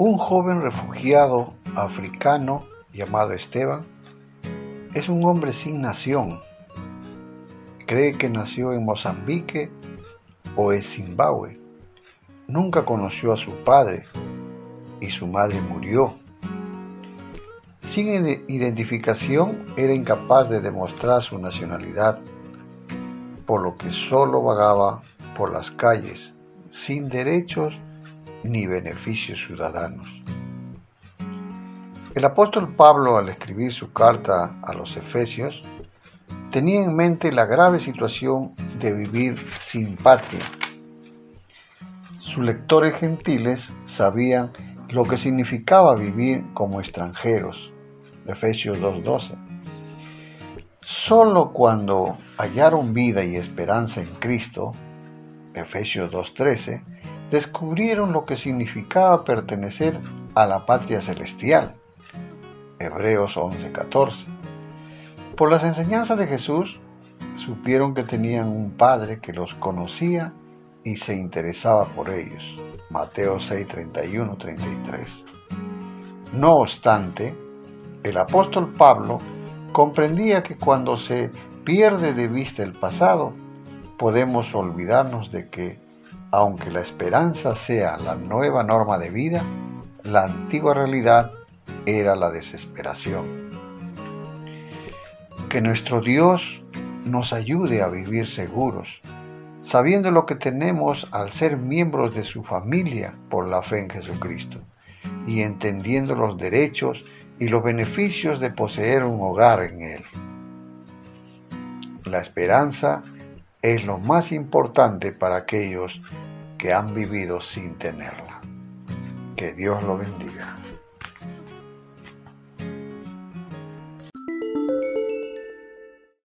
Un joven refugiado africano llamado Esteban es un hombre sin nación. Cree que nació en Mozambique o en Zimbabue. Nunca conoció a su padre y su madre murió. Sin identificación era incapaz de demostrar su nacionalidad, por lo que solo vagaba por las calles, sin derechos ni beneficios ciudadanos. El apóstol Pablo, al escribir su carta a los Efesios, tenía en mente la grave situación de vivir sin patria. Sus lectores gentiles sabían lo que significaba vivir como extranjeros. Efesios 2.12. Solo cuando hallaron vida y esperanza en Cristo, Efesios 2.13, descubrieron lo que significaba pertenecer a la patria celestial. Hebreos 11:14. Por las enseñanzas de Jesús, supieron que tenían un Padre que los conocía y se interesaba por ellos. Mateo 6, 33. No obstante, el apóstol Pablo comprendía que cuando se pierde de vista el pasado, podemos olvidarnos de que, aunque la esperanza sea la nueva norma de vida, la antigua realidad era la desesperación. Que nuestro Dios nos ayude a vivir seguros, sabiendo lo que tenemos al ser miembros de su familia por la fe en Jesucristo y entendiendo los derechos y los beneficios de poseer un hogar en Él. La esperanza es lo más importante para aquellos que han vivido sin tenerla. Que Dios lo bendiga.